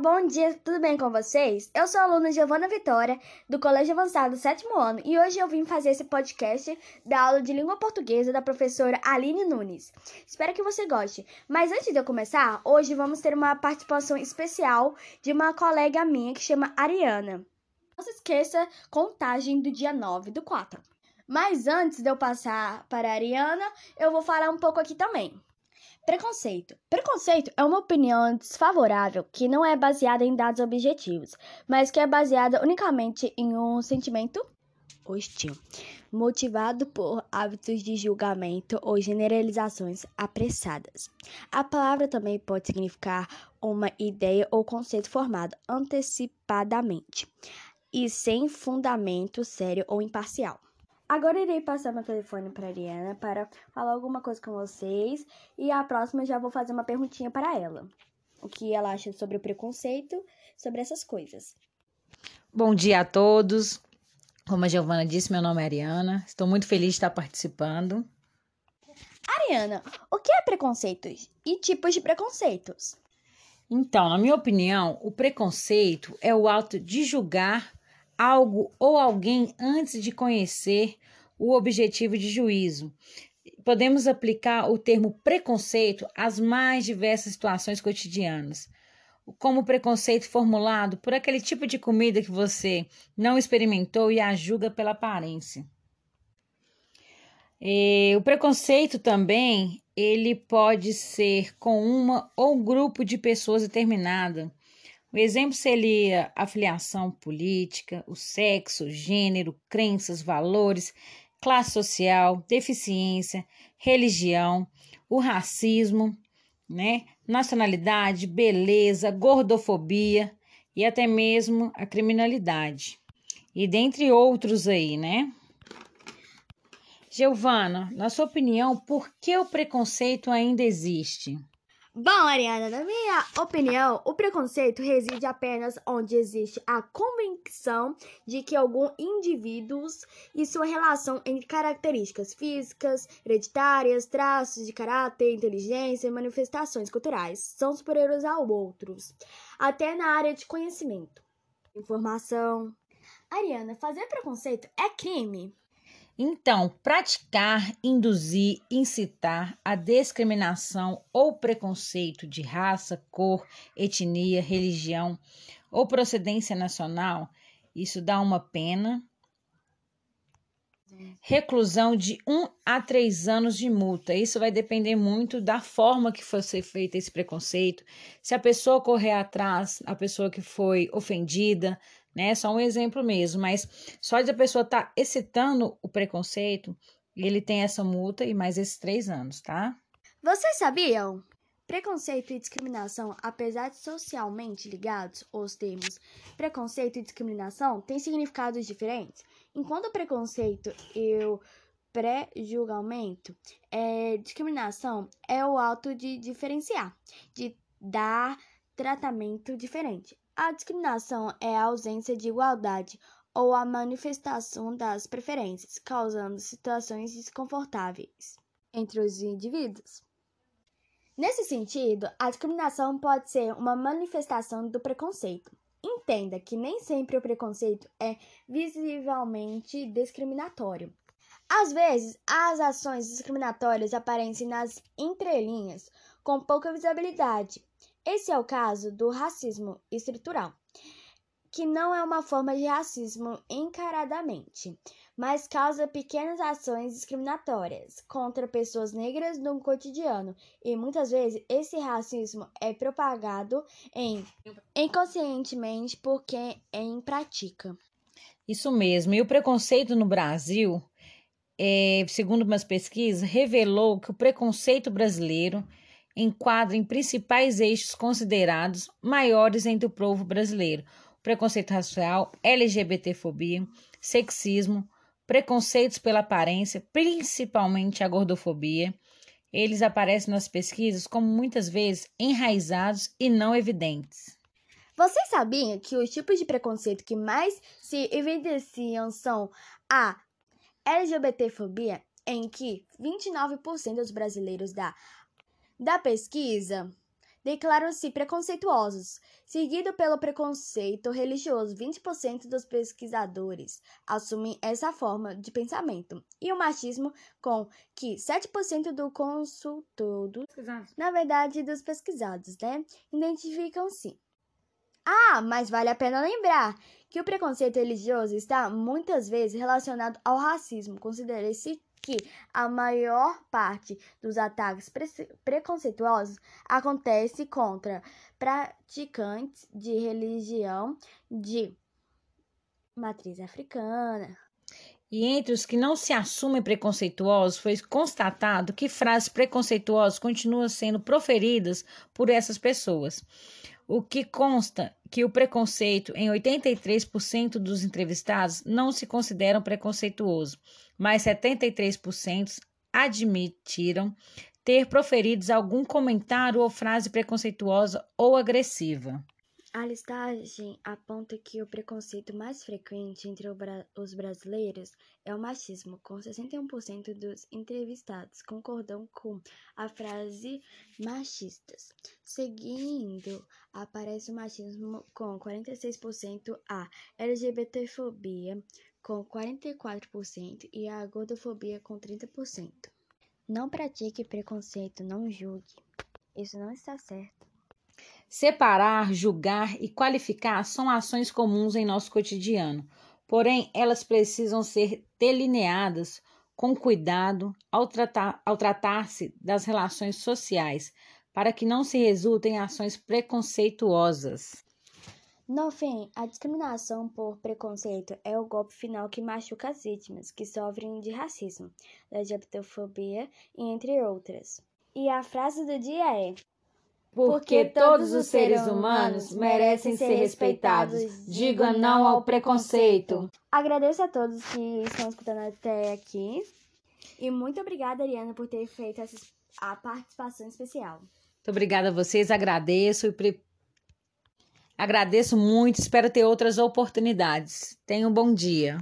Bom dia, tudo bem com vocês? Eu sou a aluna Giovana Vitória, do Colégio Avançado sétimo ano, e hoje eu vim fazer esse podcast da aula de língua portuguesa da professora Aline Nunes. Espero que você goste. Mas antes de eu começar, hoje vamos ter uma participação especial de uma colega minha que chama Ariana. Não se esqueça, contagem do dia 9 do 4. Mas antes de eu passar para a Ariana, eu vou falar um pouco aqui também. Preconceito. Preconceito é uma opinião desfavorável que não é baseada em dados objetivos, mas que é baseada unicamente em um sentimento hostil, motivado por hábitos de julgamento ou generalizações apressadas. A palavra também pode significar uma ideia ou conceito formado antecipadamente e sem fundamento sério ou imparcial. Agora irei passar meu telefone para a Ariana para falar alguma coisa com vocês e a próxima já vou fazer uma perguntinha para ela. O que ela acha sobre o preconceito, sobre essas coisas. Bom dia a todos. Como a Giovana disse, meu nome é Ariana. Estou muito feliz de estar participando. Ariana, o que é preconceitos e tipos de preconceitos? Então, na minha opinião, o preconceito é o ato de julgar algo ou alguém antes de conhecer o objetivo de juízo. Podemos aplicar o termo preconceito às mais diversas situações cotidianas, como preconceito formulado por aquele tipo de comida que você não experimentou e a julga pela aparência. E o preconceito também ele pode ser com uma ou grupo de pessoas determinada o exemplo seria a filiação política, o sexo, gênero, crenças, valores, classe social, deficiência, religião, o racismo, né, nacionalidade, beleza, gordofobia e até mesmo a criminalidade. E dentre outros aí, né? Giovana, na sua opinião, por que o preconceito ainda existe? Bom, Ariana, na minha opinião, o preconceito reside apenas onde existe a convicção de que algum indivíduos e sua relação entre características físicas, hereditárias, traços de caráter, inteligência e manifestações culturais são superiores a outros, até na área de conhecimento, informação. Ariana, fazer preconceito é crime? Então, praticar, induzir, incitar a discriminação ou preconceito de raça, cor, etnia, religião ou procedência nacional, isso dá uma pena. Reclusão de 1 um a 3 anos de multa. Isso vai depender muito da forma que ser feito esse preconceito. Se a pessoa correr atrás, a pessoa que foi ofendida, né? Só um exemplo mesmo, mas só de a pessoa estar tá excitando o preconceito, ele tem essa multa e mais esses três anos, tá? Vocês sabiam? Preconceito e discriminação, apesar de socialmente ligados, os termos preconceito e discriminação têm significados diferentes. Enquanto preconceito e o pré-julgamento, é, discriminação é o ato de diferenciar, de dar tratamento diferente. A discriminação é a ausência de igualdade ou a manifestação das preferências, causando situações desconfortáveis entre os indivíduos. Nesse sentido, a discriminação pode ser uma manifestação do preconceito. Entenda que nem sempre o preconceito é visivelmente discriminatório. Às vezes, as ações discriminatórias aparecem nas entrelinhas, com pouca visibilidade, esse é o caso do racismo estrutural, que não é uma forma de racismo encaradamente, mas causa pequenas ações discriminatórias contra pessoas negras no cotidiano, e muitas vezes esse racismo é propagado em, inconscientemente por quem em pratica. Isso mesmo, e o preconceito no Brasil, é, segundo umas pesquisas, revelou que o preconceito brasileiro enquadram principais eixos considerados maiores entre o povo brasileiro: preconceito racial, LGBTfobia, sexismo, preconceitos pela aparência, principalmente a gordofobia. Eles aparecem nas pesquisas como muitas vezes enraizados e não evidentes. Vocês sabiam que os tipos de preconceito que mais se evidenciam são a LGBTfobia, em que 29% dos brasileiros da da pesquisa declaram-se preconceituosos, seguido pelo preconceito religioso. 20% dos pesquisadores assumem essa forma de pensamento, e o machismo, com que 7% do consultado, na verdade, dos pesquisados, né, identificam-se. Ah, mas vale a pena lembrar que o preconceito religioso está muitas vezes relacionado ao racismo. Considere-se que a maior parte dos ataques pre preconceituosos acontece contra praticantes de religião de matriz africana. E entre os que não se assumem preconceituosos, foi constatado que frases preconceituosas continuam sendo proferidas por essas pessoas. O que consta que o preconceito em 83% dos entrevistados não se consideram preconceituoso mas 73% admitiram ter proferido algum comentário ou frase preconceituosa ou agressiva. A listagem aponta que o preconceito mais frequente entre os brasileiros é o machismo, com 61% dos entrevistados concordam com a frase machistas. Seguindo, aparece o machismo com 46%, a LGBTfobia com 44% e a gordofobia com 30%. Não pratique preconceito, não julgue. Isso não está certo. Separar, julgar e qualificar são ações comuns em nosso cotidiano, porém elas precisam ser delineadas com cuidado ao, tratar, ao tratar-se das relações sociais, para que não se resultem em ações preconceituosas. No fim, a discriminação por preconceito é o golpe final que machuca as vítimas que sofrem de racismo, LGBTfobia e entre outras. E a frase do dia é: porque todos os seres humanos merecem ser respeitados. Diga não ao preconceito. Agradeço a todos que estão escutando até aqui. E muito obrigada, Ariana, por ter feito essa, a participação especial. Muito obrigada a vocês, agradeço e pre... agradeço muito, espero ter outras oportunidades. Tenha um bom dia.